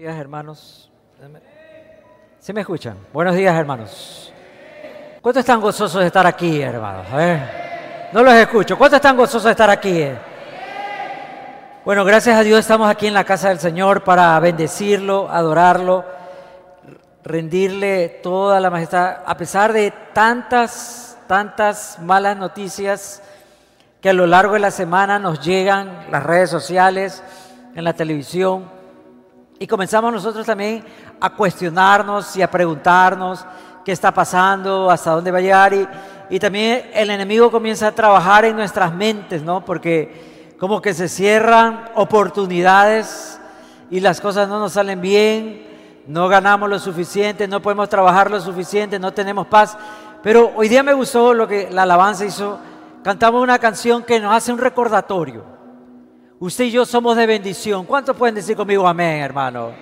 días, hermanos. ¿Se me escuchan? Buenos días, hermanos. ¿Cuántos están gozosos de estar aquí, hermanos? A ver. No los escucho. ¿Cuántos están gozosos de estar aquí? Bueno, gracias a Dios estamos aquí en la casa del Señor para bendecirlo, adorarlo, rendirle toda la majestad, a pesar de tantas, tantas malas noticias que a lo largo de la semana nos llegan, las redes sociales, en la televisión. Y comenzamos nosotros también a cuestionarnos y a preguntarnos qué está pasando, hasta dónde va a llegar. Y, y también el enemigo comienza a trabajar en nuestras mentes, ¿no? Porque como que se cierran oportunidades y las cosas no nos salen bien, no ganamos lo suficiente, no podemos trabajar lo suficiente, no tenemos paz. Pero hoy día me gustó lo que la alabanza hizo. Cantamos una canción que nos hace un recordatorio Usted y yo somos de bendición. ¿Cuántos pueden decir conmigo amén, hermano?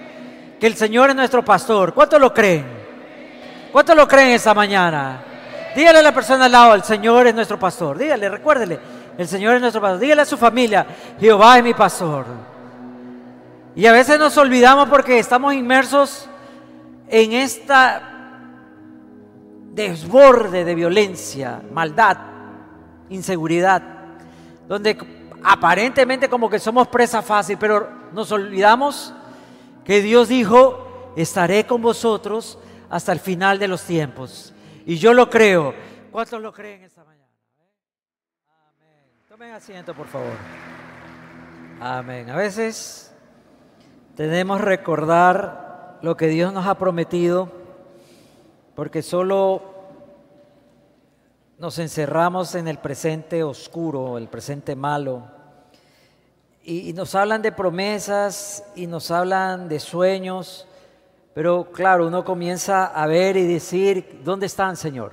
Que el Señor es nuestro pastor. ¿Cuántos lo creen? ¿Cuántos lo creen esta mañana? Dígale a la persona al lado, el Señor es nuestro pastor. Dígale, recuérdele, el Señor es nuestro pastor. Dígale a su familia, Jehová es mi pastor. Y a veces nos olvidamos porque estamos inmersos en esta desborde de violencia, maldad, inseguridad, donde aparentemente como que somos presa fácil, pero nos olvidamos que Dios dijo, estaré con vosotros hasta el final de los tiempos. Y yo lo creo. ¿Cuántos lo creen esta mañana? Amén. Tomen asiento, por favor. Amén. A veces tenemos recordar lo que Dios nos ha prometido, porque solo nos encerramos en el presente oscuro, el presente malo, y, nos hablan de promesas y nos hablan de sueños, pero claro, uno comienza a ver y decir, ¿dónde están, Señor?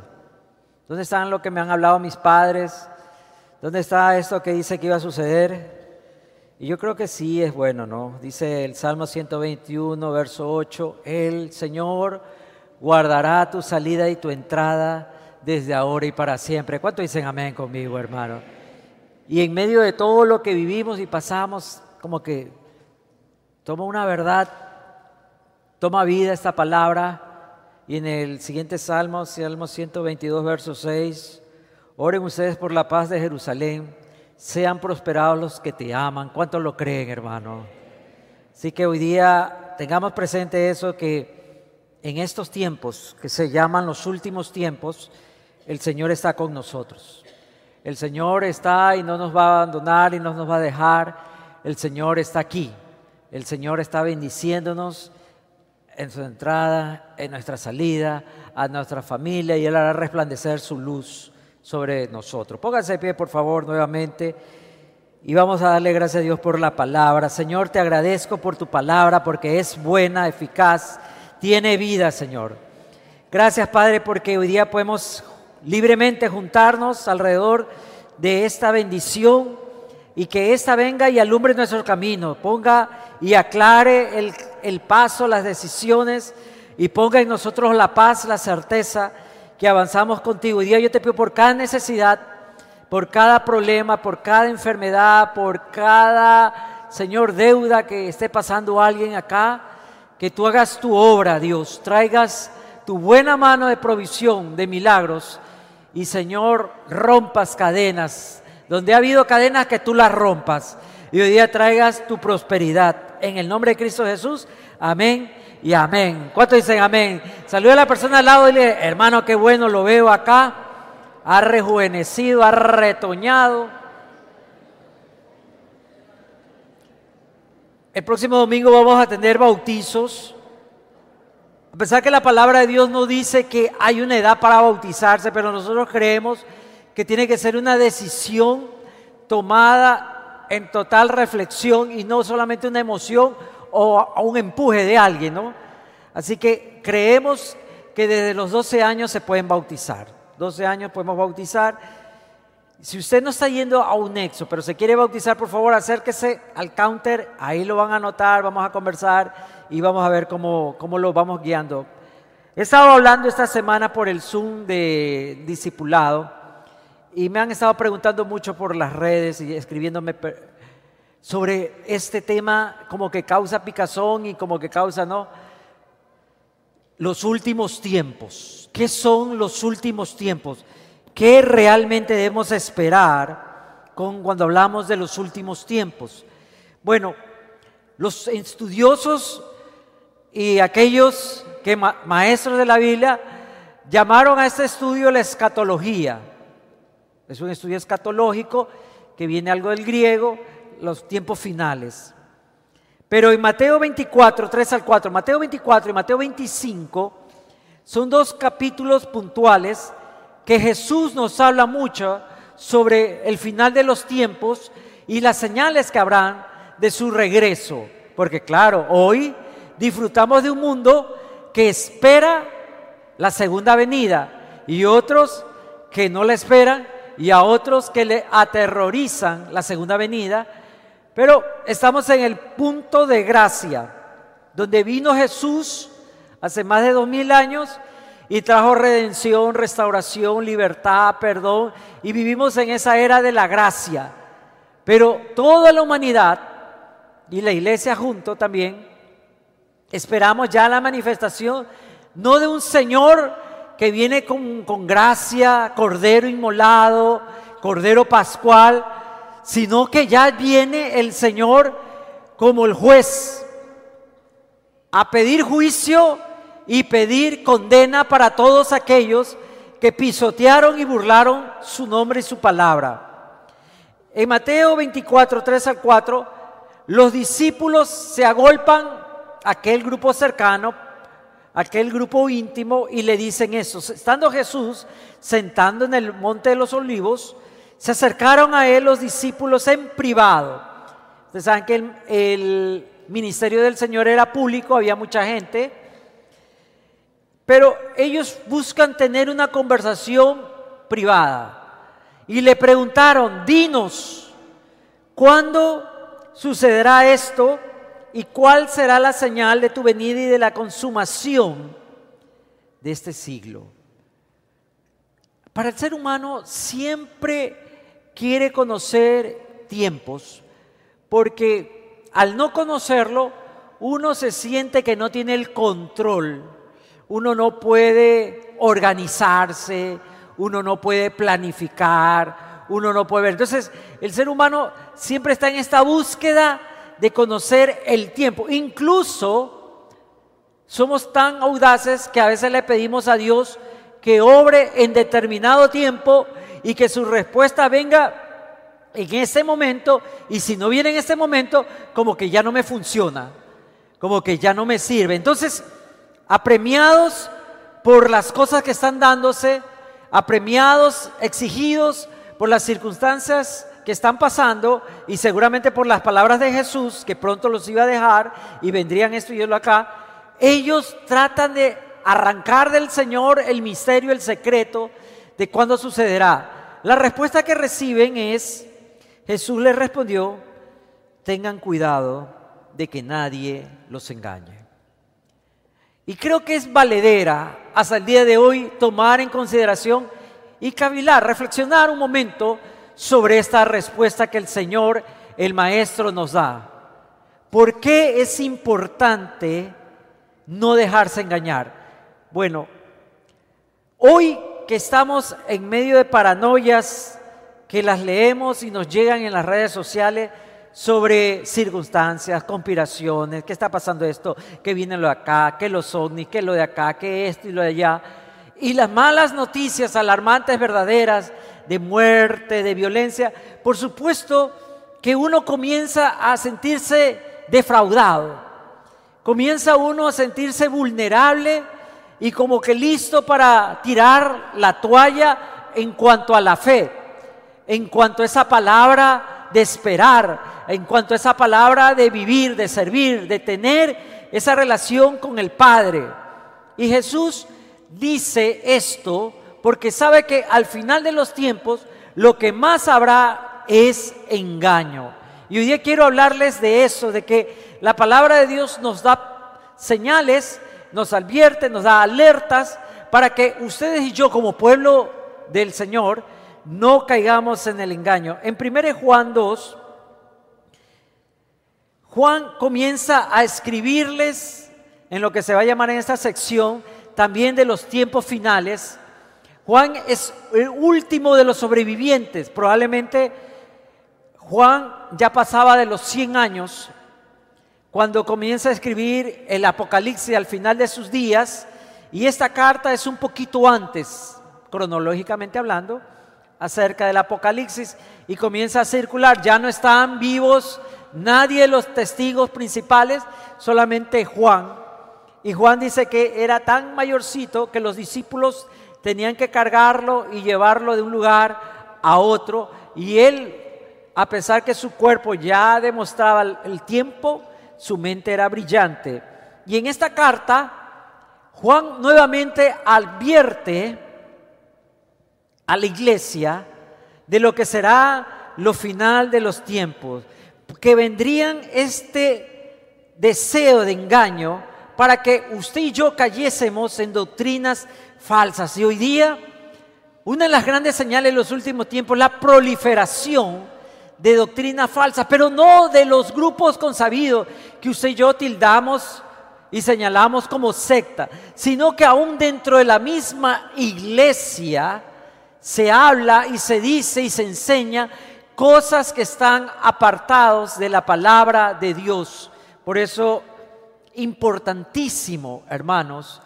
¿Dónde están lo que me han hablado mis padres? ¿Dónde está esto que dice que iba a suceder? Y yo creo que sí es bueno, ¿no? Dice el Salmo 121, verso 8, el Señor guardará tu salida y tu entrada desde ahora y para siempre. ¿Cuánto dicen amén conmigo, hermano? Y en medio de todo lo que vivimos y pasamos, como que toma una verdad, toma vida esta palabra. Y en el siguiente Salmo, Salmo 122, verso 6, oren ustedes por la paz de Jerusalén, sean prosperados los que te aman. ¿Cuántos lo creen, hermano? Así que hoy día tengamos presente eso, que en estos tiempos, que se llaman los últimos tiempos, el Señor está con nosotros. El Señor está y no nos va a abandonar y no nos va a dejar. El Señor está aquí. El Señor está bendiciéndonos en su entrada, en nuestra salida, a nuestra familia y Él hará resplandecer su luz sobre nosotros. Pónganse de pie, por favor, nuevamente. Y vamos a darle gracias a Dios por la palabra. Señor, te agradezco por tu palabra porque es buena, eficaz, tiene vida, Señor. Gracias, Padre, porque hoy día podemos libremente juntarnos alrededor de esta bendición y que ésta venga y alumbre nuestro camino, ponga y aclare el, el, paso, las decisiones y ponga en nosotros la paz, la certeza que avanzamos contigo. Y Dios, yo te pido por cada necesidad, por cada problema, por cada enfermedad, por cada, Señor, deuda que esté pasando alguien acá, que tú hagas tu obra, Dios, traigas tu buena mano de provisión, de milagros y Señor, rompas cadenas. Donde ha habido cadenas, que tú las rompas. Y hoy día traigas tu prosperidad. En el nombre de Cristo Jesús. Amén y amén. ¿Cuántos dicen amén? Saluda a la persona al lado y dile, hermano, qué bueno lo veo acá. Ha rejuvenecido, ha retoñado. El próximo domingo vamos a tener bautizos. A pesar que la palabra de Dios no dice que hay una edad para bautizarse, pero nosotros creemos que tiene que ser una decisión tomada en total reflexión y no solamente una emoción o un empuje de alguien, ¿no? Así que creemos que desde los 12 años se pueden bautizar. 12 años podemos bautizar. Si usted no está yendo a un nexo, pero se quiere bautizar, por favor, acérquese al counter, ahí lo van a anotar, vamos a conversar y vamos a ver cómo, cómo lo vamos guiando. He estado hablando esta semana por el Zoom de discipulado y me han estado preguntando mucho por las redes y escribiéndome sobre este tema como que causa picazón y como que causa, ¿no? Los últimos tiempos. ¿Qué son los últimos tiempos? ¿Qué realmente debemos esperar con, cuando hablamos de los últimos tiempos? Bueno, los estudiosos y aquellos que maestros de la Biblia llamaron a este estudio la escatología. Es un estudio escatológico que viene algo del griego, los tiempos finales. Pero en Mateo 24, 3 al 4, Mateo 24 y Mateo 25 son dos capítulos puntuales que Jesús nos habla mucho sobre el final de los tiempos y las señales que habrán de su regreso. Porque claro, hoy disfrutamos de un mundo que espera la segunda venida y otros que no la esperan y a otros que le aterrorizan la segunda venida pero estamos en el punto de gracia, donde vino Jesús hace más de dos mil años y trajo redención, restauración, libertad, perdón, y vivimos en esa era de la gracia. Pero toda la humanidad y la iglesia junto también, esperamos ya la manifestación, no de un Señor que viene con, con gracia, cordero inmolado, cordero pascual, sino que ya viene el Señor como el juez a pedir juicio y pedir condena para todos aquellos que pisotearon y burlaron su nombre y su palabra. En Mateo 24, 3 al 4, los discípulos se agolpan aquel grupo cercano, aquel grupo íntimo, y le dicen eso. Estando Jesús sentando en el monte de los olivos, se acercaron a él los discípulos en privado. Ustedes saben que el, ministerio del Señor era público, había mucha gente, pero ellos buscan tener una conversación privada. Y le preguntaron, dinos, ¿cuándo sucederá esto? ¿Y cuál será la señal de tu venida y de la consumación de este siglo? Para el ser humano siempre quiere conocer tiempos, porque al no conocerlo, uno se siente que no tiene el control, uno no puede organizarse, uno no puede planificar, uno no puede ver. Entonces, el ser humano siempre está en esta búsqueda de conocer el tiempo. Incluso somos tan audaces que a veces le pedimos a Dios que obre en determinado tiempo y que su respuesta venga en ese momento y si no viene en ese momento, como que ya no me funciona, como que ya no me sirve. Entonces, apremiados por las cosas que están dándose, apremiados, exigidos por las circunstancias que están pasando y seguramente por las palabras de Jesús, que pronto los iba a dejar y vendrían esto y yo acá, ellos tratan de arrancar del Señor el misterio, el secreto de cuándo sucederá. La respuesta que reciben es, Jesús les respondió, tengan cuidado de que nadie los engañe. Y creo que es valedera hasta el día de hoy tomar en consideración y cavilar, reflexionar un momento sobre esta respuesta que el Señor, el Maestro, nos da. ¿Por qué es importante no dejarse engañar? Bueno, hoy que estamos en medio de paranoias que las leemos y nos llegan en las redes sociales sobre circunstancias, conspiraciones, qué está pasando esto, qué viene lo de acá, qué los ovnis, qué lo de acá, qué esto y lo de allá. Y las malas noticias alarmantes, verdaderas, de muerte, de violencia, por supuesto que uno comienza a sentirse defraudado, comienza uno a sentirse vulnerable y como que listo para tirar la toalla en cuanto a la fe, en cuanto a esa palabra de esperar, en cuanto a esa palabra de vivir, de servir, de tener esa relación con el Padre. Y Jesús dice esto porque sabe que al final de los tiempos lo que más habrá es engaño. Y hoy día quiero hablarles de eso, de que la palabra de Dios nos da señales nos advierte, nos da alertas para que ustedes y yo como pueblo del Señor no caigamos en el engaño. En 1 Juan 2, Juan comienza a escribirles en lo que se va a llamar en esta sección también de los tiempos finales. Juan es el último de los sobrevivientes. Probablemente Juan ya pasaba de los 100 años cuando comienza a escribir el Apocalipsis al final de sus días. Y esta carta es un poquito antes, cronológicamente hablando, acerca del Apocalipsis y comienza a circular. Ya no están vivos nadie de los testigos principales, solamente Juan. Y Juan dice que era tan mayorcito que los discípulos tenían que cargarlo y llevarlo de un lugar a otro. Y él, a pesar que su cuerpo ya demostraba el tiempo, su mente era brillante. Y en esta carta, Juan nuevamente advierte a la iglesia de lo que será lo final de los tiempos, que vendrían este deseo de engaño para que usted y yo cayésemos en doctrinas falsas. Y hoy día, una de las grandes señales de los últimos tiempos la proliferación de doctrinas falsas, pero no de los grupos consabidos que usted y yo tildamos y señalamos como secta, sino que aún dentro de la misma iglesia se habla y se dice y se enseña cosas que están apartados de la palabra de Dios. Por eso importantísimo, hermanos,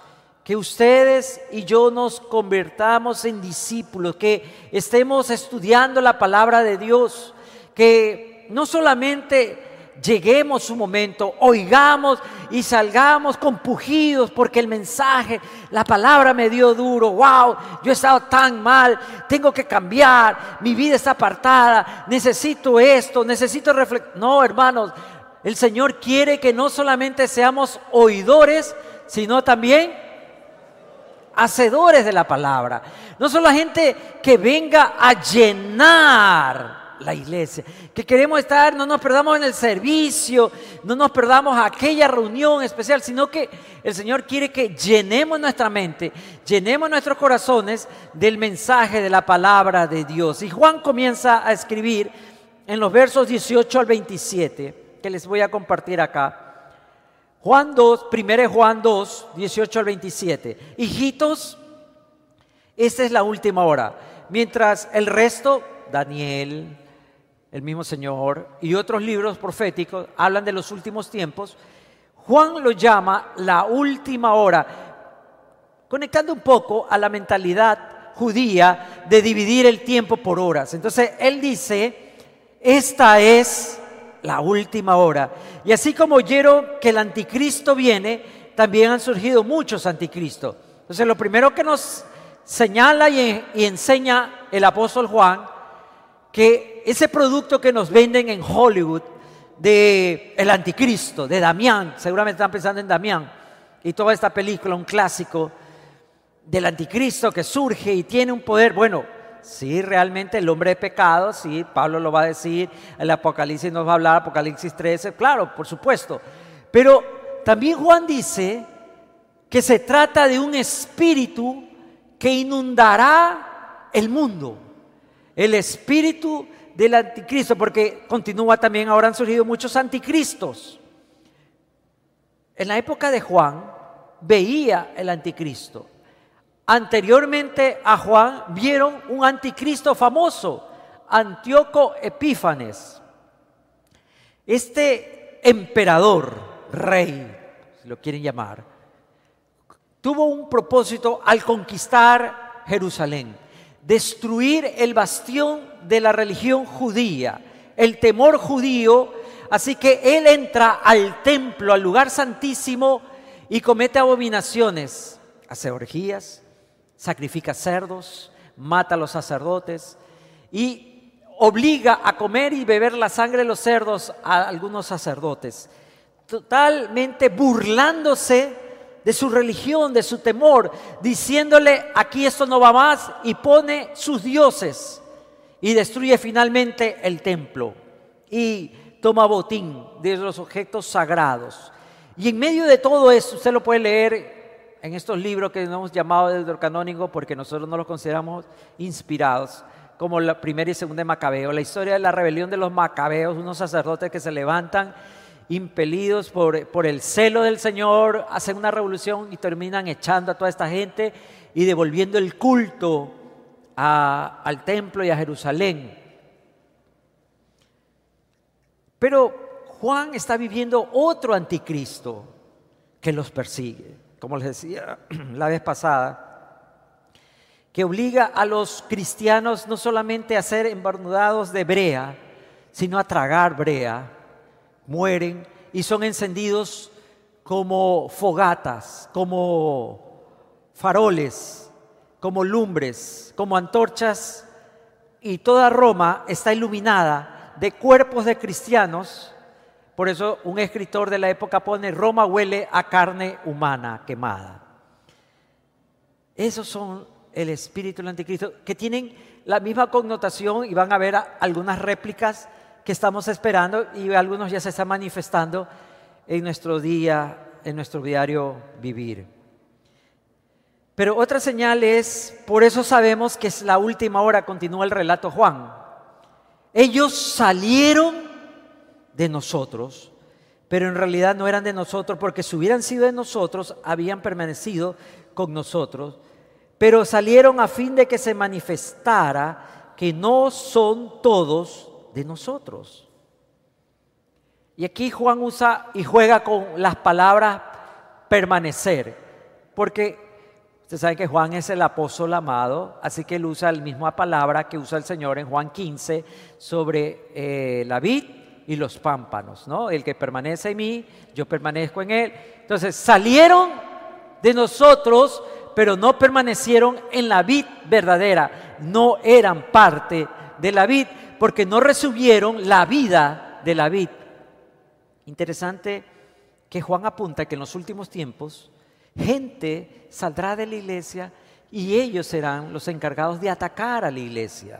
que ustedes y yo nos convertamos en discípulos, que estemos estudiando la palabra de Dios, que no solamente lleguemos un momento, oigamos y salgamos compugidos porque el mensaje, la palabra me dio duro, wow, yo he estado tan mal, tengo que cambiar, mi vida está apartada, necesito esto, necesito reflexionar. No, hermanos, el Señor quiere que no solamente seamos oidores, sino también hacedores de la palabra. No solo la gente que venga a llenar la iglesia, que queremos estar, no nos perdamos en el servicio, no nos perdamos aquella reunión especial, sino que el Señor quiere que llenemos nuestra mente, llenemos nuestros corazones del mensaje de la palabra de Dios. Y Juan comienza a escribir en los versos 18 al 27 que les voy a compartir acá. Juan 2, primero Juan 2, 18 al 27. Hijitos, esta es la última hora. Mientras el resto, Daniel, el mismo Señor y otros libros proféticos hablan de los últimos tiempos, Juan lo llama la última hora, conectando un poco a la mentalidad judía de dividir el tiempo por horas. Entonces, él dice, esta es la última hora. Y así como oyeron que el anticristo viene, también han surgido muchos anticristos. Entonces lo primero que nos señala y, enseña el apóstol Juan, que ese producto que nos venden en Hollywood de el anticristo, de Damián, seguramente están pensando en Damián, y toda esta película, un clásico del anticristo que surge y tiene un poder, bueno, Sí, realmente el hombre de pecado, sí, Pablo lo va a decir, el Apocalipsis nos va a hablar, Apocalipsis 13, claro, por supuesto. Pero también Juan dice que se trata de un espíritu que inundará el mundo. El espíritu del anticristo, porque continúa también, ahora han surgido muchos anticristos. En la época de Juan veía el anticristo anteriormente a Juan vieron un anticristo famoso, Antíoco Epífanes. Este emperador, rey, si lo quieren llamar, tuvo un propósito al conquistar Jerusalén, destruir el bastión de la religión judía, el temor judío, así que él entra al templo, al lugar santísimo y comete abominaciones, hace orgías, sacrifica cerdos, mata a los sacerdotes y obliga a comer y beber la sangre de los cerdos a algunos sacerdotes, totalmente burlándose de su religión, de su temor, diciéndole, aquí esto no va más, y pone sus dioses y destruye finalmente el templo y toma botín de los objetos sagrados. Y en medio de todo eso, usted lo puede leer en estos libros que hemos llamado de canónico porque nosotros no los consideramos inspirados, como la primera y segunda de Macabeo, la historia de la rebelión de los Macabeos, unos sacerdotes que se levantan impelidos por, por el celo del Señor, hacen una revolución y terminan echando a toda esta gente y devolviendo el culto al templo y a Jerusalén. Pero Juan está viviendo otro anticristo que los persigue, como les decía la vez pasada, que obliga a los cristianos no solamente a ser embarnudados de brea, sino a tragar brea, mueren y son encendidos como fogatas, como faroles, como lumbres, como antorchas, y toda Roma está iluminada de cuerpos de cristianos. Por eso un escritor de la época pone, Roma huele a carne humana quemada. Esos son el espíritu del anticristo, que tienen la misma connotación y van a ver algunas réplicas que estamos esperando y algunos ya se están manifestando en nuestro día, en nuestro diario vivir. Pero otra señal es, por eso sabemos que es la última hora, continúa el relato Juan. Ellos salieron de nosotros, pero en realidad no eran de nosotros, porque si hubieran sido de nosotros, habían permanecido con nosotros, pero salieron a fin de que se manifestara que no son todos de nosotros. Y aquí Juan usa y juega con las palabras permanecer, porque ustedes saben que Juan es el apóstol amado, así que él usa la misma palabra que usa el Señor en Juan 15 sobre eh, la vid y los pámpanos, ¿no? El que permanece en mí, yo permanezco en él. Entonces salieron de nosotros, pero no permanecieron en la vid verdadera, no eran parte de la vid porque no recibieron la vida de la vid. Interesante que Juan apunta que en los últimos tiempos gente saldrá de la iglesia y ellos serán los encargados de atacar a la iglesia,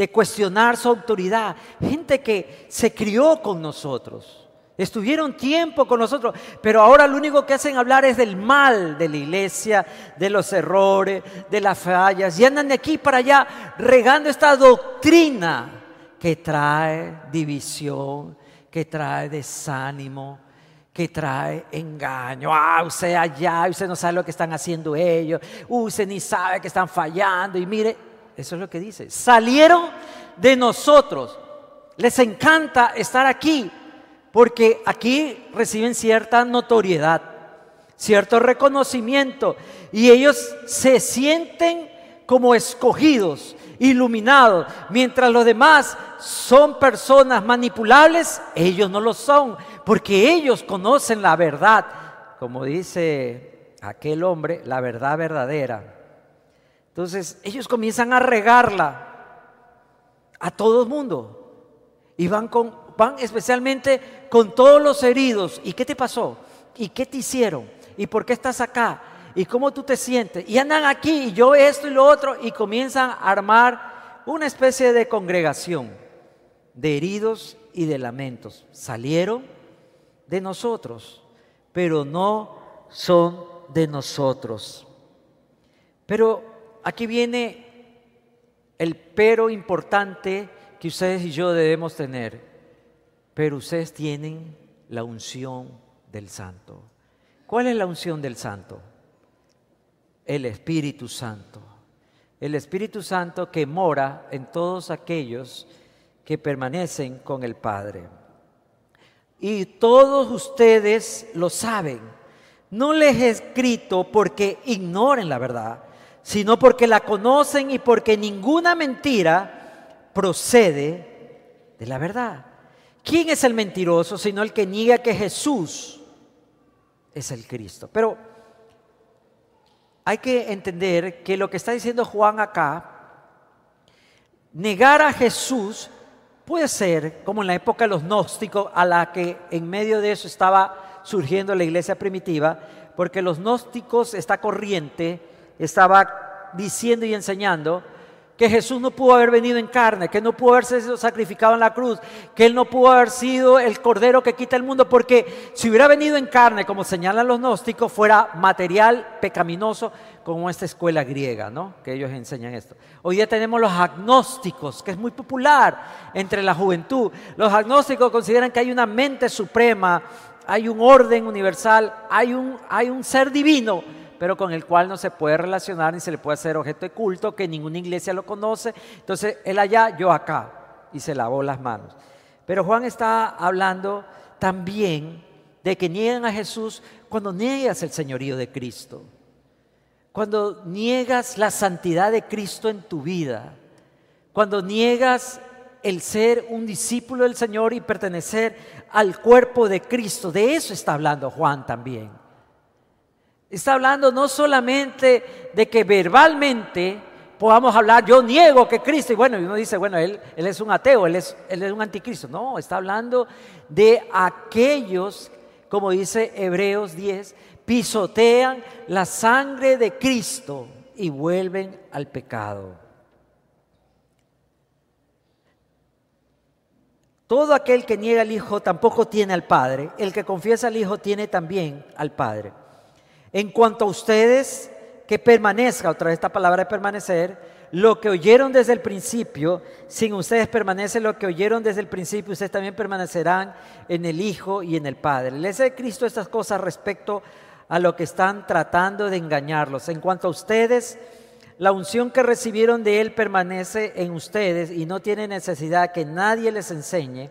de cuestionar su autoridad. Gente que se crió con nosotros, Estuvieron tiempo con nosotros, pero ahora lo único que hacen hablar es del mal de la iglesia, de los errores, de las fallas, y andan de aquí para allá regando esta doctrina que trae división, que trae desánimo, que trae engaño. Ah, usted allá, usted no sabe lo que están haciendo ellos, usted ni sabe que están fallando, y mire, eso es lo que dice. Salieron de nosotros, les encanta estar aquí, porque aquí reciben cierta notoriedad, cierto reconocimiento, y ellos se sienten como escogidos, iluminados, mientras los demás son personas manipulables, ellos no lo son, porque ellos conocen la verdad, como dice aquel hombre, la verdad verdadera. Entonces ellos comienzan a regarla a todo el mundo y van con van especialmente con todos los heridos. ¿Y qué te pasó? ¿Y qué te hicieron? ¿Y por qué estás acá? ¿Y cómo tú te sientes? Y andan aquí, y yo esto y lo otro, y comienzan a armar una especie de congregación de heridos y de lamentos. Salieron de nosotros, pero no son de nosotros. Pero aquí viene el pero importante que ustedes y yo debemos tener pero ustedes tienen la unción del Santo. ¿Cuál es la unción del Santo? El Espíritu Santo. El Espíritu Santo que mora en todos aquellos que permanecen con el Padre. Y todos ustedes lo saben. No les he escrito porque ignoren la verdad, sino porque la conocen y porque ninguna mentira procede de la verdad. ¿Quién es el mentiroso sino el que niega que Jesús es el Cristo? Pero hay que entender que lo que está diciendo Juan acá, negar a Jesús puede ser como en la época de los gnósticos, a la que en medio de eso estaba surgiendo la iglesia primitiva, porque los gnósticos, esta corriente, estaba diciendo y enseñando que Jesús no pudo haber venido en carne, que no pudo haberse sido sacrificado en la cruz, que Él no pudo haber sido el cordero que quita el mundo, porque si hubiera venido en carne, como señalan los gnósticos, fuera material pecaminoso, como esta escuela griega, ¿no? Que ellos enseñan esto. Hoy día tenemos los agnósticos, que es muy popular entre la juventud. Los agnósticos consideran que hay una mente suprema, hay un orden universal, hay un, hay un ser divino pero con el cual no se puede relacionar ni se le puede hacer objeto de culto, que ninguna iglesia lo conoce. Entonces, él allá, yo acá, y se lavó las manos. Pero Juan está hablando también de que niegan a Jesús cuando niegas el señorío de Cristo, cuando niegas la santidad de Cristo en tu vida, cuando niegas el ser un discípulo del Señor y pertenecer al cuerpo de Cristo. De eso está hablando Juan también. Está hablando no solamente de que verbalmente podamos hablar, yo niego que Cristo, y bueno, uno dice, bueno, él, es un ateo, él es, él es un anticristo. No, está hablando de aquellos, como dice Hebreos 10, pisotean la sangre de Cristo y vuelven al pecado. Todo aquel que niega al Hijo tampoco tiene al Padre. El que confiesa al Hijo tiene también al Padre. En cuanto a ustedes, que permanezca, otra vez esta palabra de permanecer, lo que oyeron desde el principio, sin ustedes permanece lo que oyeron desde el principio, ustedes también permanecerán en el Hijo y en el Padre. Les de Cristo estas cosas respecto a lo que están tratando de engañarlos. En cuanto a ustedes, la unción que recibieron de Él permanece en ustedes y no tiene necesidad que nadie les enseñe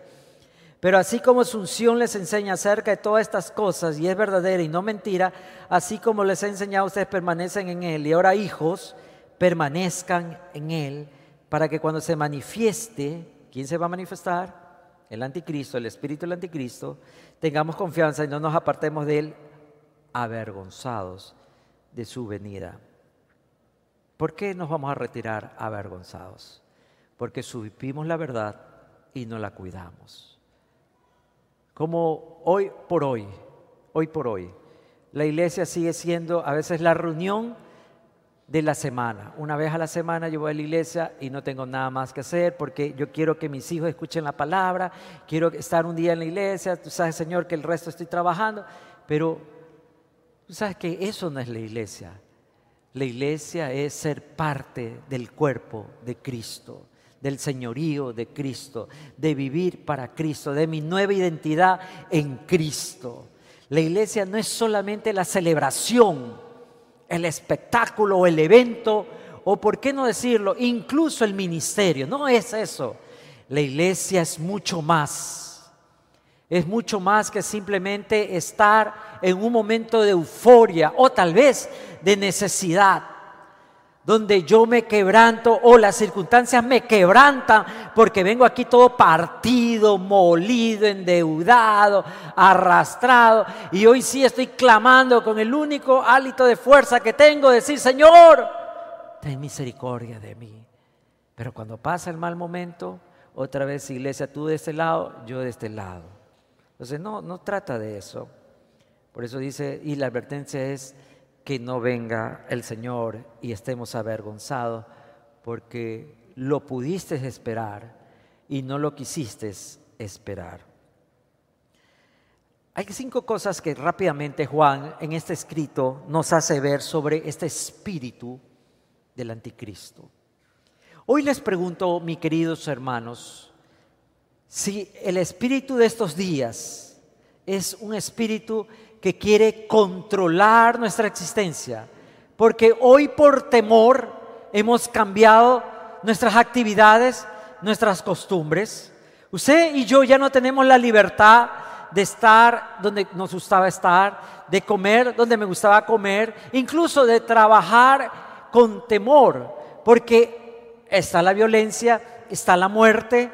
pero así como su unción les enseña acerca de todas estas cosas y es verdadera y no mentira, así como les he enseñado, ustedes permanecen en Él. Y ahora, hijos, permanezcan en Él para que cuando se manifieste, ¿quién se va a manifestar? El anticristo, el espíritu del anticristo, tengamos confianza y no nos apartemos de Él avergonzados de su venida. ¿Por qué nos vamos a retirar avergonzados? Porque subimos la verdad y no la cuidamos como hoy por hoy, hoy por hoy, la iglesia sigue siendo a veces la reunión de la semana. Una vez a la semana yo voy a la iglesia y no tengo nada más que hacer porque yo quiero que mis hijos escuchen la palabra, quiero estar un día en la iglesia, tú sabes Señor que el resto estoy trabajando, pero tú sabes que eso no es la iglesia. La iglesia es ser parte del cuerpo de Cristo del señorío de Cristo, de vivir para Cristo, de mi nueva identidad en Cristo. La iglesia no es solamente la celebración, el espectáculo el evento, o por qué no decirlo, incluso el ministerio, no es eso. La iglesia es mucho más. Es mucho más que simplemente estar en un momento de euforia o tal vez de necesidad donde yo me quebranto o las circunstancias me quebrantan porque vengo aquí todo partido, molido, endeudado, arrastrado y hoy sí estoy clamando con el único hálito de fuerza que tengo, decir, Señor, ten misericordia de mí. Pero cuando pasa el mal momento, otra vez iglesia, tú de este lado, yo de este lado. Entonces no, no trata de eso. Por eso dice, y la advertencia es, que no venga el Señor y estemos avergonzados, porque lo pudiste esperar y no lo quisiste esperar. Hay cinco cosas que rápidamente Juan en este escrito nos hace ver sobre este espíritu del anticristo. Hoy les pregunto, mis queridos hermanos, si el espíritu de estos días es un espíritu que quiere controlar nuestra existencia. Porque hoy por temor hemos cambiado nuestras actividades, nuestras costumbres. Usted y yo ya no tenemos la libertad de estar donde nos gustaba estar, de comer donde me gustaba comer, incluso de trabajar con temor, porque está la violencia, está la muerte,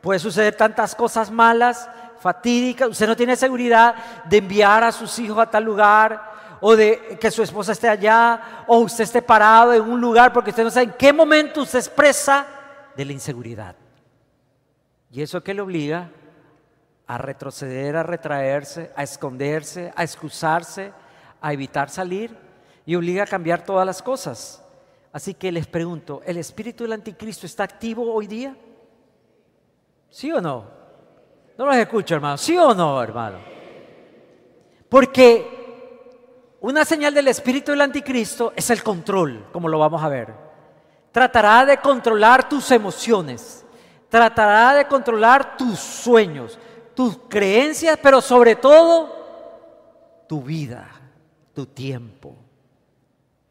puede suceder tantas cosas malas, fatídica, usted no tiene seguridad de enviar a sus hijos a tal lugar o de que su esposa esté allá o usted esté parado en un lugar porque usted no sabe en qué momento usted expresa de la inseguridad. ¿Y eso qué le obliga? A retroceder, a retraerse, a esconderse, a excusarse, a evitar salir y obliga a cambiar todas las cosas. Así que les pregunto, ¿el espíritu del anticristo está activo hoy día? ¿Sí o no? No los escucho, hermano. ¿Sí o no, hermano? Porque una señal del espíritu del anticristo es el control, como lo vamos a ver. Tratará de controlar tus emociones, tratará de controlar tus sueños, tus creencias, pero sobre todo tu vida, tu tiempo.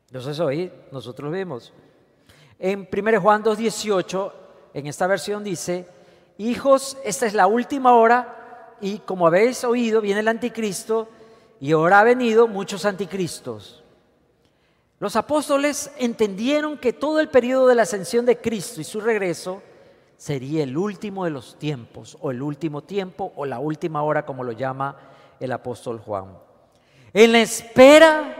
Entonces hoy nosotros vemos. En 1 Juan 2.18, en esta versión dice, hijos, esta es la última hora y como habéis oído, viene el anticristo y ahora ha venido muchos anticristos. Los apóstoles entendieron que todo el periodo de la ascensión de Cristo y su regreso sería el último de los tiempos, o el último tiempo, o la última hora, como lo llama el apóstol Juan. En la espera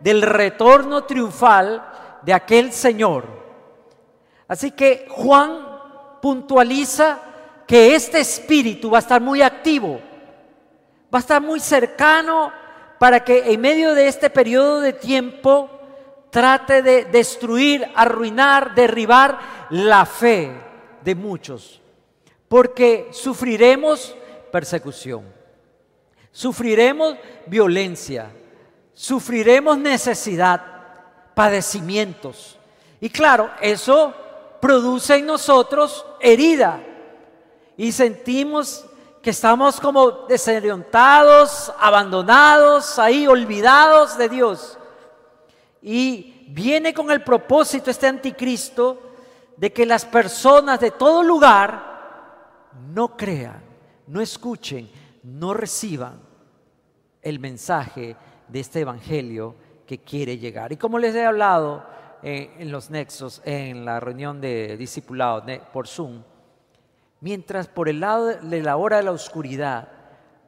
del retorno triunfal de aquel Señor. Así que Juan puntualiza que este espíritu va a estar muy activo, va a estar muy cercano para que en medio de este periodo de tiempo trate de destruir, arruinar, derribar la fe de muchos, porque sufriremos persecución, sufriremos violencia, sufriremos necesidad, padecimientos. Y claro, eso produce en nosotros herida y sentimos que estamos como desorientados, abandonados, ahí olvidados de Dios. Y viene con el propósito este anticristo de que las personas de todo lugar no crean, no escuchen, no reciban el mensaje de este evangelio que quiere llegar. Y como les he hablado en los nexos, en la reunión de discipulado por Zoom, mientras por el lado de la hora de la oscuridad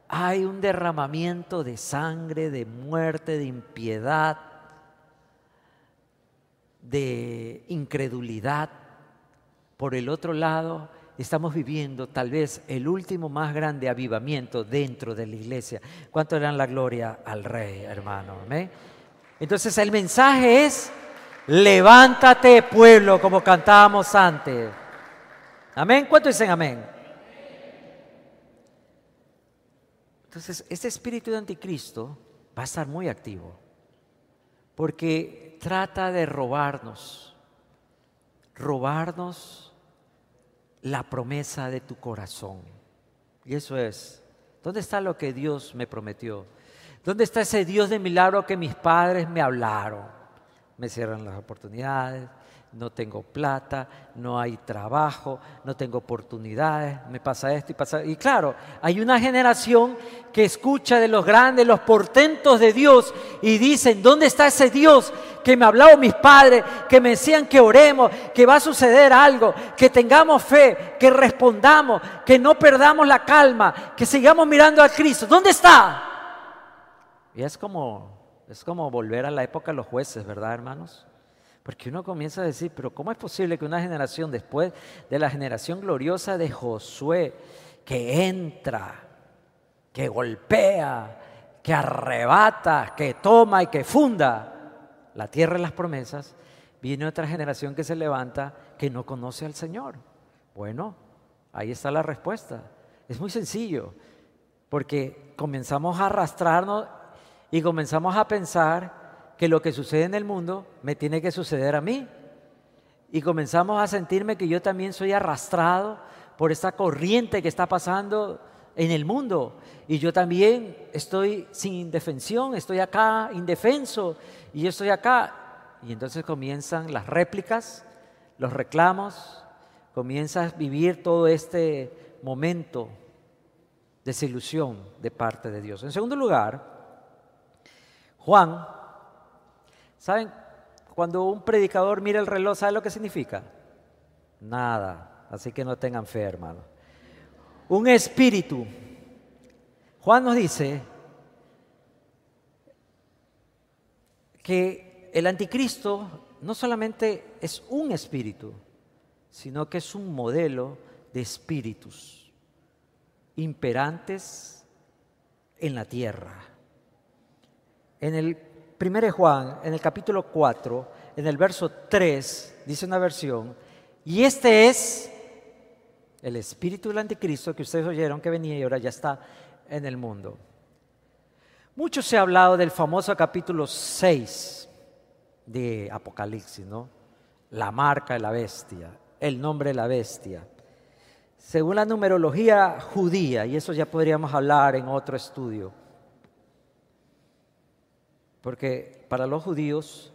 hay un derramamiento de sangre, de muerte, de impiedad, de incredulidad, por el otro lado, estamos viviendo tal vez el último más grande avivamiento dentro de la iglesia. ¿Cuánto le dan la gloria al Rey, hermano? Entonces el mensaje es, levántate pueblo, como cantábamos antes. Amén. ¿Cuánto dicen amén? Entonces, este espíritu de anticristo va a estar muy activo, porque trata de robarnos, robarnos la promesa de tu corazón. Y eso es, ¿dónde está lo que Dios me prometió? ¿Dónde está ese Dios de milagro que mis padres me hablaron? Me cierran las oportunidades, no tengo plata, no hay trabajo, no tengo oportunidades, me pasa esto y pasa. Y claro, hay una generación que escucha de los grandes, los portentos de Dios y dicen, ¿dónde está ese Dios que me hablaron mis padres, que me decían que oremos, que va a suceder algo, que tengamos fe, que respondamos, que no perdamos la calma, que sigamos mirando a Cristo? ¿Dónde está? Y es como, es como volver a la época de los jueces, ¿verdad, hermanos? Porque uno comienza a decir, pero ¿cómo es posible que una generación después de la generación gloriosa de Josué, que entra, que golpea, que arrebata, que toma y que funda la tierra y las promesas, viene otra generación que se levanta que no conoce al Señor? Bueno, ahí está la respuesta. Es muy sencillo, porque comenzamos a arrastrarnos y comenzamos a pensar que lo que sucede en el mundo me tiene que suceder a mí. Y comenzamos a sentirme que yo también soy arrastrado por esta corriente que está pasando en el mundo. Y yo también estoy sin defensión, estoy acá indefenso y yo estoy acá. Y entonces comienzan las réplicas, los reclamos, comienzas a vivir todo este momento de desilusión de parte de Dios. En segundo lugar, Juan ¿Saben? Cuando un predicador mira el reloj, ¿sabe lo que significa? Nada. Así que no tengan fe, hermano. Un espíritu. Juan nos dice que el anticristo no solamente es un espíritu, sino que es un modelo de espíritus imperantes en la tierra. En el 1 Juan, en el capítulo 4, en el verso 3, dice una versión, y este es el espíritu del anticristo que ustedes oyeron que venía y ahora ya está en el mundo. Mucho se ha hablado del famoso capítulo 6 de Apocalipsis, ¿no? La marca de la bestia, el nombre de la bestia. Según la numerología judía, y eso ya podríamos hablar en otro estudio, porque para los judíos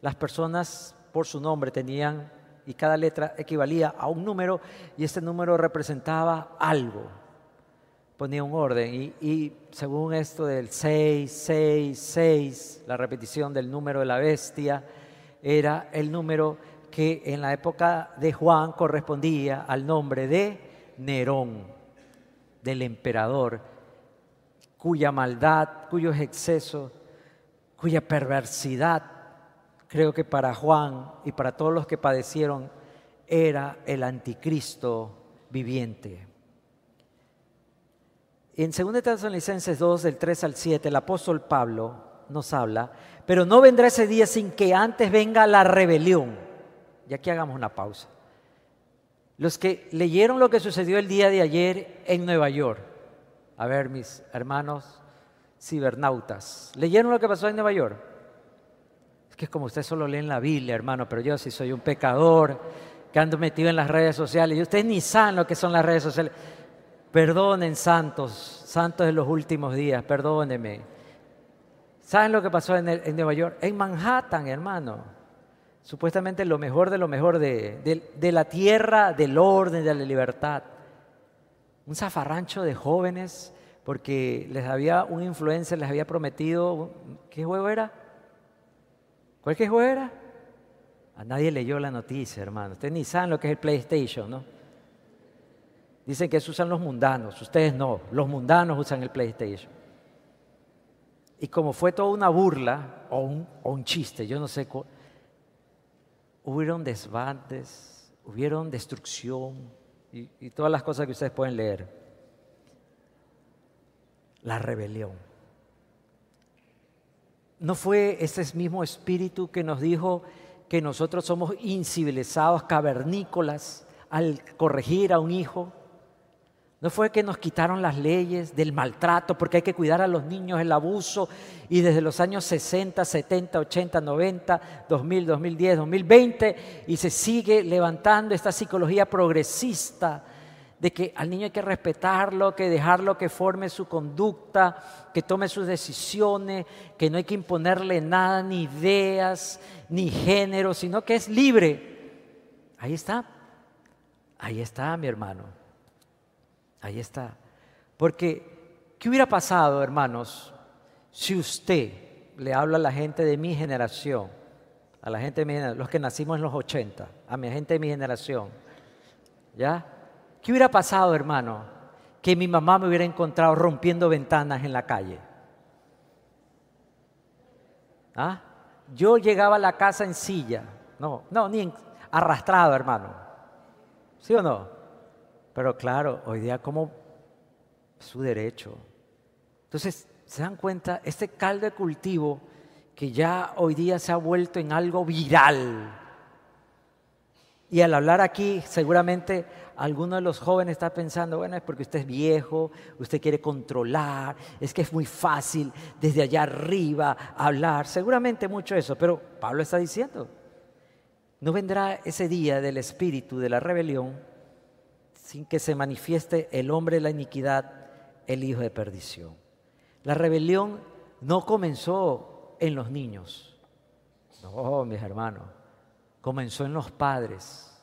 las personas por su nombre tenían, y cada letra equivalía a un número, y este número representaba algo. Ponía un orden y, según esto del 6, 6, 6, la repetición del número de la bestia, era el número que en la época de Juan correspondía al nombre de Nerón, del emperador, cuya maldad, cuyos excesos, cuya perversidad, creo que para Juan y para todos los que padecieron, era el anticristo viviente. En 2 Tesalonicenses 2, del 3 al 7, el apóstol Pablo nos habla, pero no vendrá ese día sin que antes venga la rebelión. Y aquí hagamos una pausa. Los que leyeron lo que sucedió el día de ayer en Nueva York, a ver mis hermanos cibernautas, ¿leyeron lo que pasó en Nueva York? Es que es como ustedes solo leen la Biblia, hermano, pero yo sí soy un pecador que ando metido en las redes sociales y ustedes ni saben lo que son las redes sociales. Perdonen, santos, santos de los últimos días, perdónenme. ¿Saben lo que pasó en, Nueva York? En Manhattan, hermano. Supuestamente lo mejor de lo mejor de, de la tierra, del orden, de la libertad. Un zafarrancho de jóvenes, porque les había un influencer, les había prometido. ¿Qué juego era? ¿Cuál qué juego era? A nadie leyó la noticia, hermano. Ustedes ni saben lo que es el PlayStation, ¿no? Dicen que eso usan los mundanos, ustedes no, los mundanos usan el PlayStation. Y como fue toda una burla o un, chiste, yo no sé, hubieron desbandes, hubieron destrucción y, y todas las cosas que ustedes pueden leer. La rebelión. ¿No fue ese mismo espíritu que nos dijo que nosotros somos incivilizados, cavernícolas, al corregir a un hijo? No fue que nos quitaron las leyes del maltrato, porque hay que cuidar a los niños, el abuso, y desde los años 60, 70, 80, 90, 2000, 2010, 2020, y se sigue levantando esta psicología progresista de que al niño hay que respetarlo, que dejarlo que forme su conducta, que tome sus decisiones, que no hay que imponerle nada, ni ideas, ni género, sino que es libre. Ahí está, ahí está mi hermano. Ahí está. Porque, ¿qué hubiera pasado, hermanos, si usted le habla a la gente de mi generación, a la gente de mi generación, los que nacimos en los 80, a mi gente de mi generación, ¿ya? ¿Qué hubiera pasado, hermano, que mi mamá me hubiera encontrado rompiendo ventanas en la calle? ¿Ah? Yo llegaba a la casa en silla, no, no, ni arrastrado, hermano. ¿Sí o no? Pero claro, hoy día como su derecho. Entonces, ¿se dan cuenta? Este caldo de cultivo que ya hoy día se ha vuelto en algo viral. Y al hablar aquí, seguramente alguno de los jóvenes está pensando, bueno, es porque usted es viejo, usted quiere controlar, es que es muy fácil desde allá arriba hablar, seguramente mucho eso, pero Pablo está diciendo, no vendrá ese día del espíritu de la rebelión sin que se manifieste el hombre de la iniquidad, el hijo de perdición. La rebelión no comenzó en los niños, no, mis hermanos, comenzó en los padres,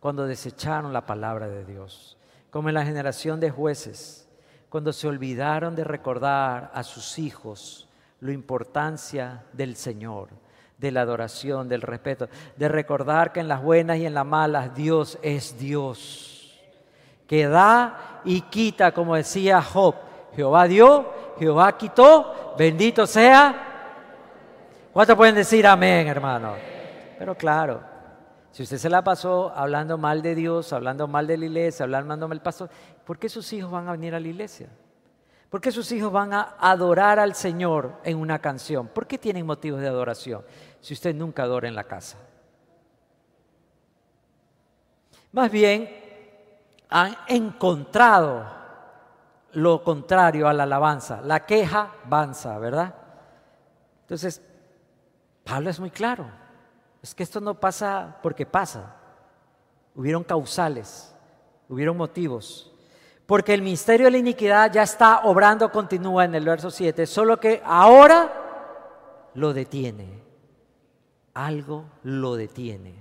cuando desecharon la palabra de Dios, como en la generación de jueces, cuando se olvidaron de recordar a sus hijos la importancia del Señor, de la adoración, del respeto, de recordar que en las buenas y en las malas Dios es Dios que da y quita, como decía Job. Jehová dio, Jehová quitó, bendito sea. ¿Cuántos pueden decir amén, hermano? Pero claro, si usted se la pasó hablando mal de Dios, hablando mal de la iglesia, hablando mal del pastor, ¿por qué sus hijos van a venir a la iglesia? ¿Por qué sus hijos van a adorar al Señor en una canción? ¿Por qué tienen motivos de adoración si usted nunca adora en la casa? Más bien, han encontrado lo contrario a la alabanza. La queja avanza, ¿verdad? Entonces, Pablo es muy claro. Es que esto no pasa porque pasa. Hubieron causales, hubieron motivos. Porque el misterio de la iniquidad ya está obrando, continúa en el verso 7, solo que ahora lo detiene. Algo lo detiene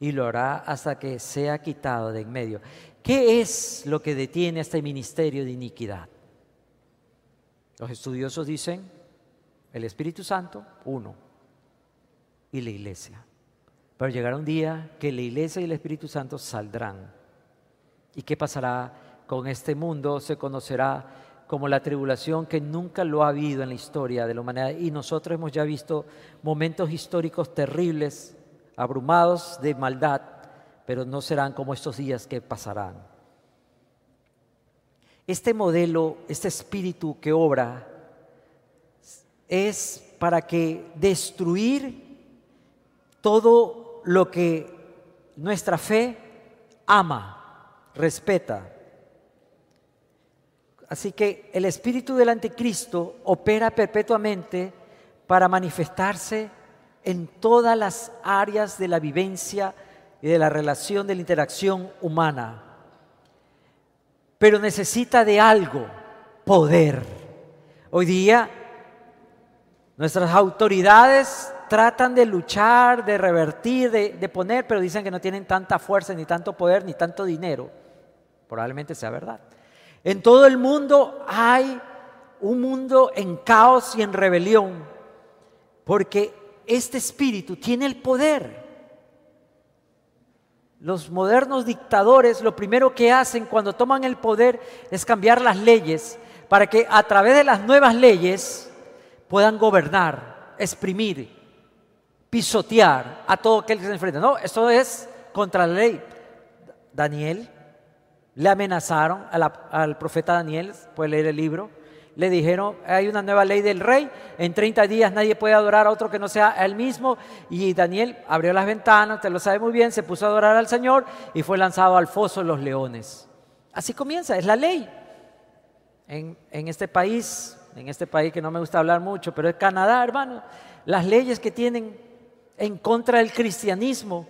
y lo hará hasta que sea quitado de en medio. ¿Qué es lo que detiene este ministerio de iniquidad? Los estudiosos dicen el Espíritu Santo, uno, y la iglesia. Pero llegará un día que la iglesia y el Espíritu Santo saldrán. ¿Y qué pasará con este mundo se conocerá como la tribulación que nunca lo ha habido en la historia de la humanidad. Y nosotros hemos ya visto momentos históricos terribles, abrumados de maldad, pero no serán como estos días que pasarán. Este modelo, este espíritu que obra, es para que destruir todo lo que nuestra fe ama, respeta, Así que el espíritu del anticristo opera perpetuamente para manifestarse en todas las áreas de la vivencia y de la relación, de la interacción humana. Pero necesita de algo, poder. Hoy día nuestras autoridades tratan de luchar, de revertir, de, poner, pero dicen que no tienen tanta fuerza, ni tanto poder, ni tanto dinero. Probablemente sea verdad. En todo el mundo hay un mundo en caos y en rebelión, porque este espíritu tiene el poder. Los modernos dictadores lo primero que hacen cuando toman el poder es cambiar las leyes para que a través de las nuevas leyes puedan gobernar, exprimir, pisotear a todo aquel que se enfrenta. No, esto es contra la ley. Daniel le amenazaron al profeta Daniel, puede leer el libro. Le dijeron, hay una nueva ley del rey, en 30 días nadie puede adorar a otro que no sea él mismo. Y Daniel abrió las ventanas, usted lo sabe muy bien, se puso a adorar al Señor y fue lanzado al foso de los leones. Así comienza, es la ley. En, en este país, en este país que no me gusta hablar mucho, pero es Canadá, hermano, las leyes que tienen en contra del cristianismo,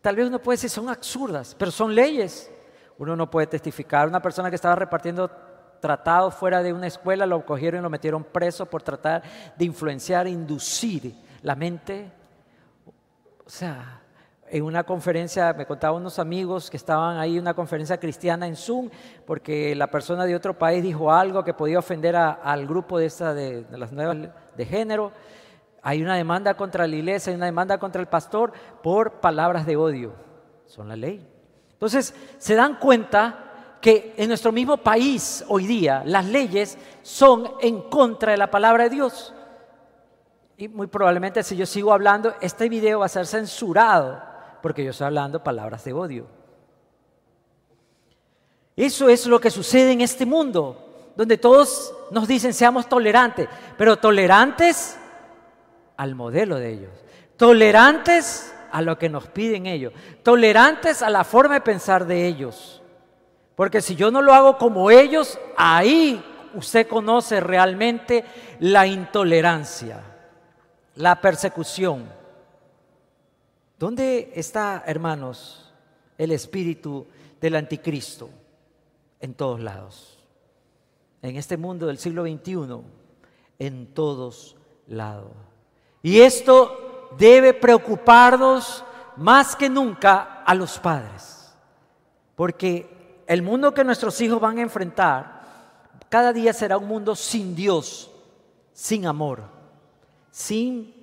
tal vez uno puede decir son absurdas, pero son leyes. Uno no puede testificar. Una persona que estaba repartiendo tratados fuera de una escuela lo cogieron y lo metieron preso por tratar de influenciar, inducir la mente. O sea, en una conferencia, me contaban unos amigos que estaban ahí, una conferencia cristiana en Zoom, porque la persona de otro país dijo algo que podía ofender al grupo de, esta, de las nuevas de género. Hay una demanda contra la iglesia, hay una demanda contra el pastor por palabras de odio. Son la ley. Entonces, se dan cuenta que en nuestro mismo país hoy día las leyes son en contra de la palabra de Dios. Y muy probablemente si yo sigo hablando, este video va a ser censurado porque yo estoy hablando palabras de odio. Eso es lo que sucede en este mundo, donde todos nos dicen seamos tolerantes, pero tolerantes al modelo de ellos, tolerantes a lo que nos piden ellos, tolerantes a la forma de pensar de ellos. Porque si yo no lo hago como ellos, ahí usted conoce realmente la intolerancia, la persecución. ¿Dónde está, hermanos, el espíritu del anticristo? En todos lados. En este mundo del siglo XXI, en todos lados. Y esto debe preocuparnos más que nunca a los padres. Porque el mundo que nuestros hijos van a enfrentar cada día será un mundo sin Dios, sin amor, sin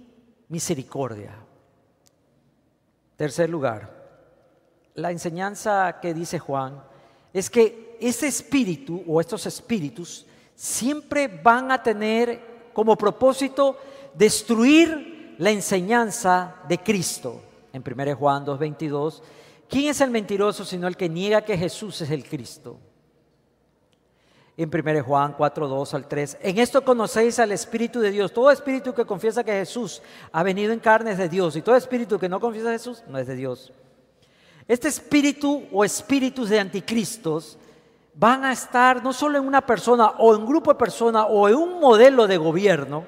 misericordia. Tercer lugar, la enseñanza que dice Juan es que ese espíritu o estos espíritus siempre van a tener como propósito destruir la enseñanza de Cristo. En 1 Juan 2.22, ¿quién es el mentiroso sino el que niega que Jesús es el Cristo? en 1 Juan 4, 2 al 3. En esto conocéis al Espíritu de Dios. Todo espíritu que confiesa que Jesús ha venido en carne es de Dios. Y todo espíritu que no confiesa a Jesús no es de Dios. Este espíritu o espíritus de anticristos van a estar no solo en una persona o en un grupo de personas o en un modelo de gobierno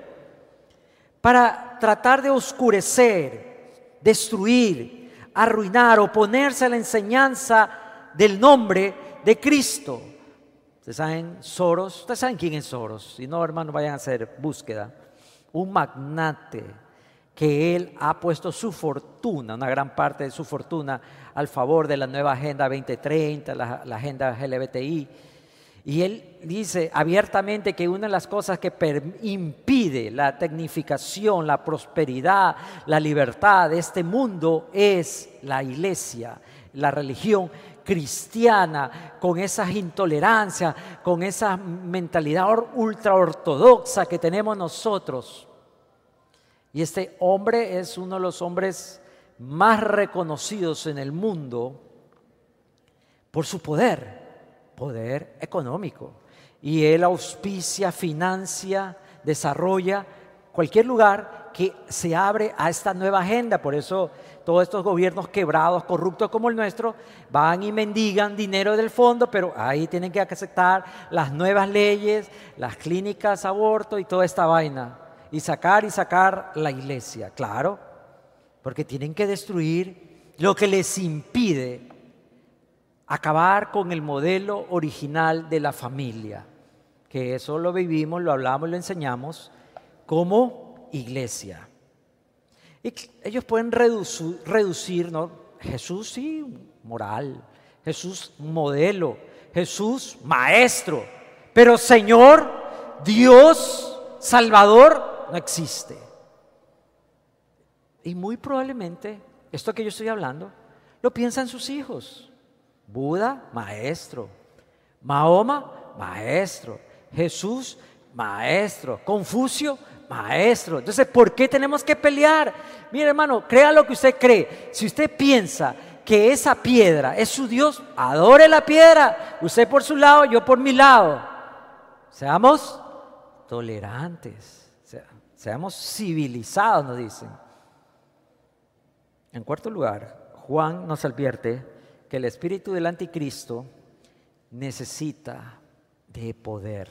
para tratar de oscurecer, destruir, arruinar, oponerse a la enseñanza del nombre de Cristo. Ustedes saben Soros, ustedes saben quién es Soros. Si no, hermanos, vayan a hacer búsqueda. Un magnate que él ha puesto su fortuna, una gran parte de su fortuna, al favor de la nueva Agenda 2030, la, la Agenda LGBTI. Y él dice abiertamente que una de las cosas que impide la tecnificación, la prosperidad, la libertad de este mundo es la iglesia, la religión cristiana, con esas intolerancias, con esa mentalidad ultra ortodoxa que tenemos nosotros. Y este hombre es uno de los hombres más reconocidos en el mundo por su poder, poder económico. Y él auspicia, financia, desarrolla cualquier lugar que se abre a esta nueva agenda. Por eso todos estos gobiernos quebrados, corruptos como el nuestro, van y mendigan dinero del fondo, pero ahí tienen que aceptar las nuevas leyes, las clínicas, aborto y toda esta vaina. Y sacar y sacar la iglesia, claro, porque tienen que destruir lo que les impide acabar con el modelo original de la familia, que eso lo vivimos, lo hablamos, lo enseñamos como iglesia. Y ellos pueden reducir, ¿no? Jesús sí, moral, Jesús modelo, Jesús maestro, pero Señor, Dios, Salvador, no existe. Y muy probablemente esto que yo estoy hablando lo piensan sus hijos. Buda, maestro. Mahoma, maestro. Jesús, maestro. Confucio, maestro. Entonces, ¿por qué tenemos que pelear? Mire, hermano, crea lo que usted cree. Si usted piensa que esa piedra es su Dios, adore la piedra. Usted por su lado, yo por mi lado. Seamos tolerantes. Seamos civilizados, nos dicen. En cuarto lugar, Juan nos advierte que el espíritu del anticristo necesita de poder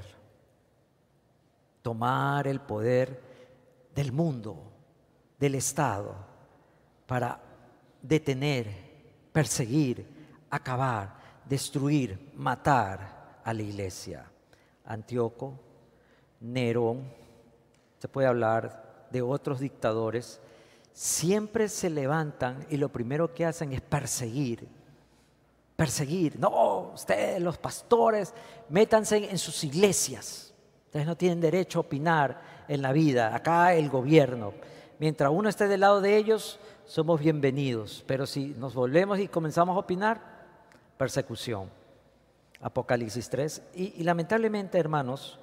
tomar el poder del mundo, del Estado, para detener, perseguir, acabar, destruir, matar a la iglesia. Antíoco, Nerón, se puede hablar de otros dictadores, siempre se levantan y lo primero que hacen es perseguir, perseguir. No, ustedes, los pastores, métanse en sus iglesias Ustedes no tienen derecho a opinar en la vida. Acá el gobierno. Mientras uno esté del lado de ellos, somos bienvenidos. Pero si nos volvemos y comenzamos a opinar, persecución. Apocalipsis 3. Y, lamentablemente, hermanos,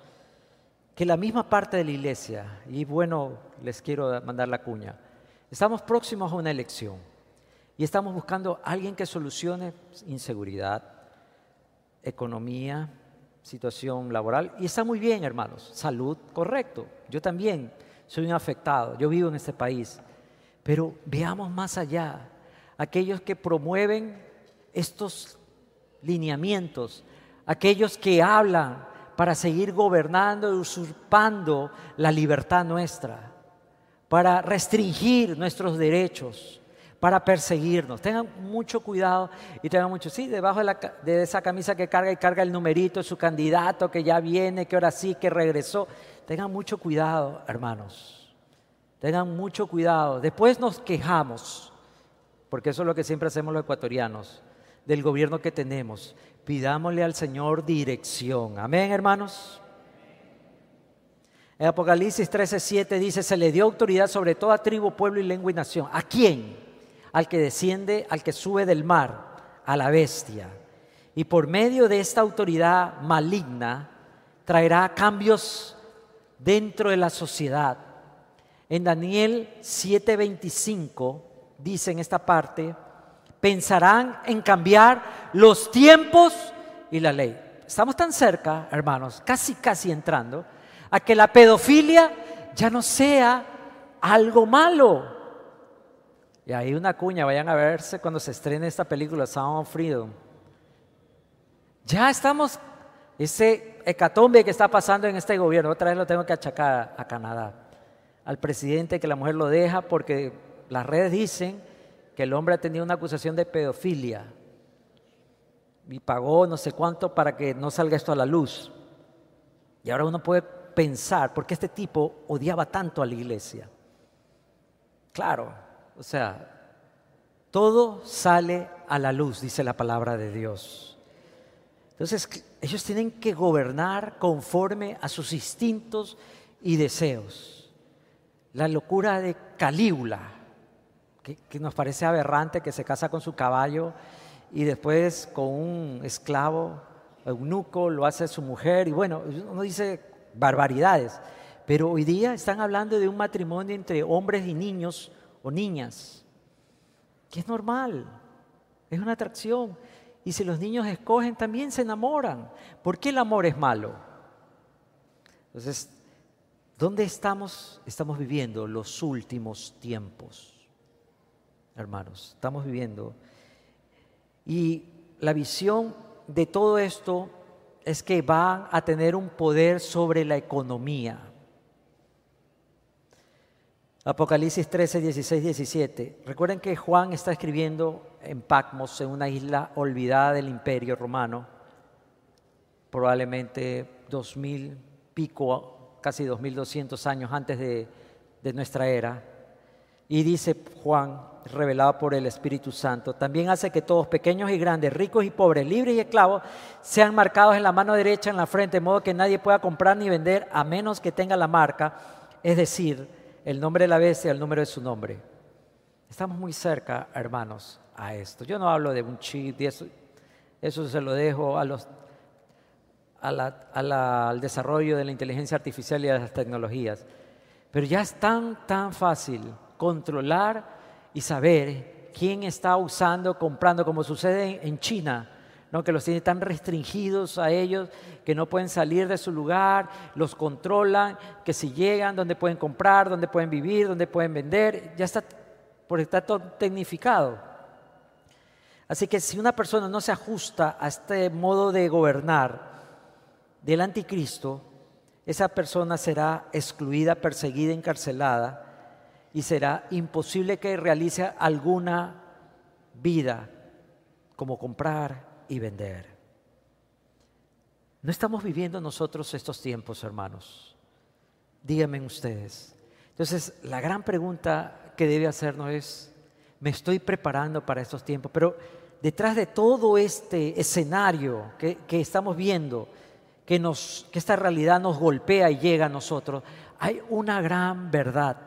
que la misma parte de la iglesia, y bueno, les quiero mandar la cuña, estamos próximos a una elección y estamos buscando a alguien que solucione inseguridad, economía, situación laboral. Y está muy bien, hermanos. Salud, correcto. Yo también soy un afectado. Yo vivo en este país. Pero veamos más allá. Aquellos que promueven estos lineamientos, aquellos que hablan para seguir gobernando y usurpando la libertad nuestra, para restringir nuestros derechos, para perseguirnos. Tengan mucho cuidado y tengan mucho, sí, debajo de, esa camisa que carga y carga el numerito, su candidato que ya viene, que ahora sí, que regresó. Tengan mucho cuidado, hermanos. Tengan mucho cuidado. Después nos quejamos, porque eso es lo que siempre hacemos los ecuatorianos, del gobierno que tenemos. Pidámosle al Señor dirección. Amén, hermanos. En Apocalipsis 13:7 dice, se le dio autoridad sobre toda tribu, pueblo y lengua y nación. ¿A quién? Al que desciende, al que sube del mar, a la bestia. Y por medio de esta autoridad maligna traerá cambios dentro de la sociedad. En Daniel 7:25 dice en esta parte, pensarán en cambiar los tiempos y la ley. estamos tan cerca, hermanos, casi, casi entrando, a que la pedofilia ya no sea algo malo. Y ahí una cuña, vayan a verse cuando se estrene esta película, Sound of Freedom. Ya estamos, ese hecatombe que está pasando en este gobierno, otra vez lo tengo que achacar a Canadá, al presidente que la mujer lo deja porque las redes dicen que el hombre ha tenido una acusación de pedofilia y pagó no sé cuánto para que no salga esto a la luz. Y ahora uno puede pensar, ¿por qué este tipo odiaba tanto a la iglesia? Claro, o sea, todo sale a la luz, dice la palabra de Dios. Entonces, ellos tienen que gobernar conforme a sus instintos y deseos. La locura de Calígula, que, nos parece aberrante, que se casa con su caballo y después con un esclavo, eunuco, lo hace su mujer, y bueno, uno dice barbaridades. Pero hoy día están hablando de un matrimonio entre hombres y niños niñas, que es normal, es una atracción. Y si los niños escogen, también se enamoran. ¿Por qué el amor es malo? Entonces, ¿dónde estamos? Estamos viviendo los últimos tiempos, hermanos. Estamos viviendo. Y la visión de todo esto es que van a tener un poder sobre la economía. Apocalipsis 13, 16, 17. Recuerden que Juan está escribiendo en Patmos, en una isla olvidada del imperio romano, probablemente dos mil pico, casi dos mil doscientos años antes de, de nuestra era. Y dice Juan, revelado por el Espíritu Santo, también hace que todos, pequeños y grandes, ricos y pobres, libres y esclavos, sean marcados en la mano derecha, en la frente, de modo que nadie pueda comprar ni vender a menos que tenga la marca, es decir, el nombre de la bestia, el número de su nombre. Estamos muy cerca, hermanos, a esto. Yo no hablo de un chip, eso, eso se lo dejo al desarrollo de la inteligencia artificial y de las tecnologías. Pero ya es tan, tan fácil controlar y saber quién está usando, comprando, como sucede en China ¿no? que los tiene tan restringidos a ellos que no pueden salir de su lugar, los controlan, que si llegan, dónde pueden comprar, dónde pueden vivir, dónde pueden vender, ya está, porque está todo tecnificado. Así que si una persona no se ajusta a este modo de gobernar del anticristo, esa persona será excluida, perseguida, encarcelada y será imposible que realice alguna vida como comprar, y vender. No estamos viviendo nosotros estos tiempos, hermanos. Díganme ustedes. Entonces, la gran pregunta que debe hacernos es, me estoy preparando para estos tiempos, pero detrás de todo este escenario que, estamos viendo, que, nos, que esta realidad nos golpea y llega a nosotros, hay una gran verdad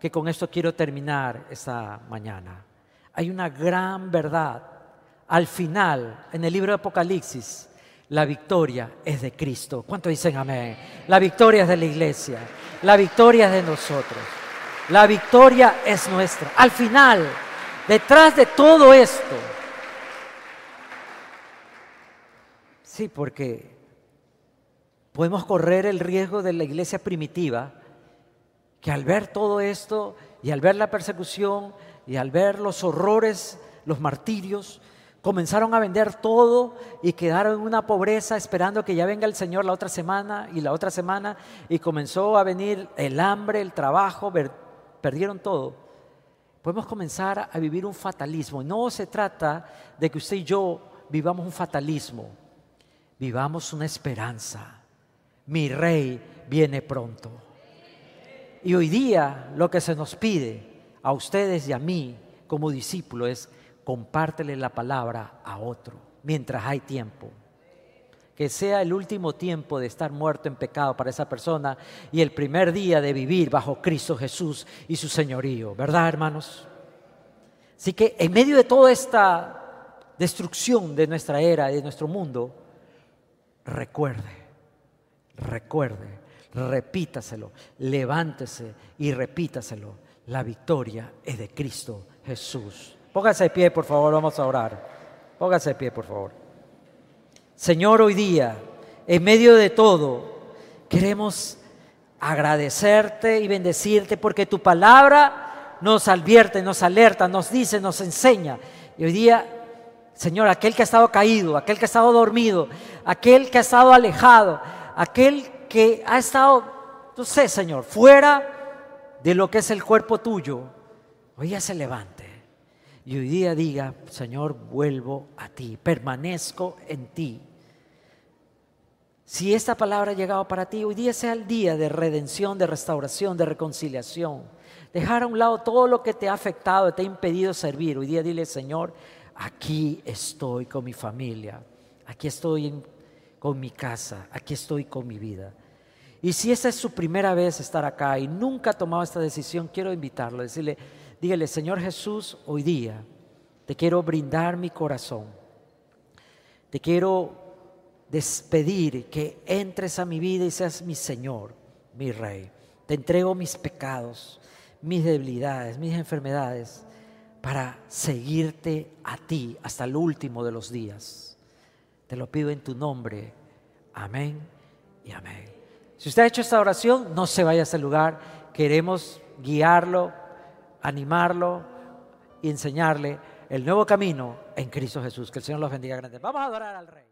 que con esto quiero terminar esta mañana. Hay una gran verdad al final, en el libro de Apocalipsis, la victoria es de Cristo. ¿Cuánto dicen amén? La victoria es de la iglesia. La victoria es de nosotros. La victoria es nuestra. Al final, detrás de todo esto, sí, porque podemos correr el riesgo de la iglesia primitiva, que al ver todo esto y al ver la persecución y al ver los horrores, los martirios, Comenzaron a vender todo y quedaron en una pobreza esperando que ya venga el Señor la otra semana y la otra semana y comenzó a venir el hambre, el trabajo, perdieron todo. Podemos comenzar a vivir un fatalismo. No se trata de que usted y yo vivamos un fatalismo, vivamos una esperanza. Mi rey viene pronto. Y hoy día lo que se nos pide a ustedes y a mí como discípulos es compártele la palabra a otro mientras hay tiempo. Que sea el último tiempo de estar muerto en pecado para esa persona y el primer día de vivir bajo Cristo Jesús y su señorío, ¿verdad, hermanos? Así que en medio de toda esta destrucción de nuestra era y de nuestro mundo, recuerde, recuerde, repítaselo, levántese y repítaselo. La victoria es de Cristo Jesús. Póngase de pie, por favor, vamos a orar. Póngase de pie, por favor. Señor, hoy día, en medio de todo, queremos agradecerte y bendecirte porque tu palabra nos advierte, nos alerta, nos dice, nos enseña. Y hoy día, Señor, aquel que ha estado caído, aquel que ha estado dormido, aquel que ha estado alejado, aquel que ha estado, no sé, Señor, fuera de lo que es el cuerpo tuyo, hoy ya se levante. Y hoy día diga, Señor, vuelvo a ti, permanezco en ti. Si esta palabra ha llegado para ti, hoy día sea el día de redención, de restauración, de reconciliación. Dejar a un lado todo lo que te ha afectado, te ha impedido servir. Hoy día dile, Señor, aquí estoy con mi familia, aquí estoy con mi casa, aquí estoy con mi vida. Y si esta es su primera vez estar acá y nunca ha tomado esta decisión, quiero invitarlo, decirle, dígale, Señor Jesús, hoy día te quiero brindar mi corazón. Te quiero despedir, que entres a mi vida y seas mi Señor, mi Rey. Te entrego mis pecados, mis debilidades, mis enfermedades, para seguirte a ti hasta el último de los días. Te lo pido en tu nombre. Amén y amén. Si usted ha hecho esta oración, no se vaya a ese lugar. Queremos guiarlo, animarlo y enseñarle el nuevo camino en Cristo Jesús. Que el Señor los bendiga grandes. Vamos a adorar al Rey.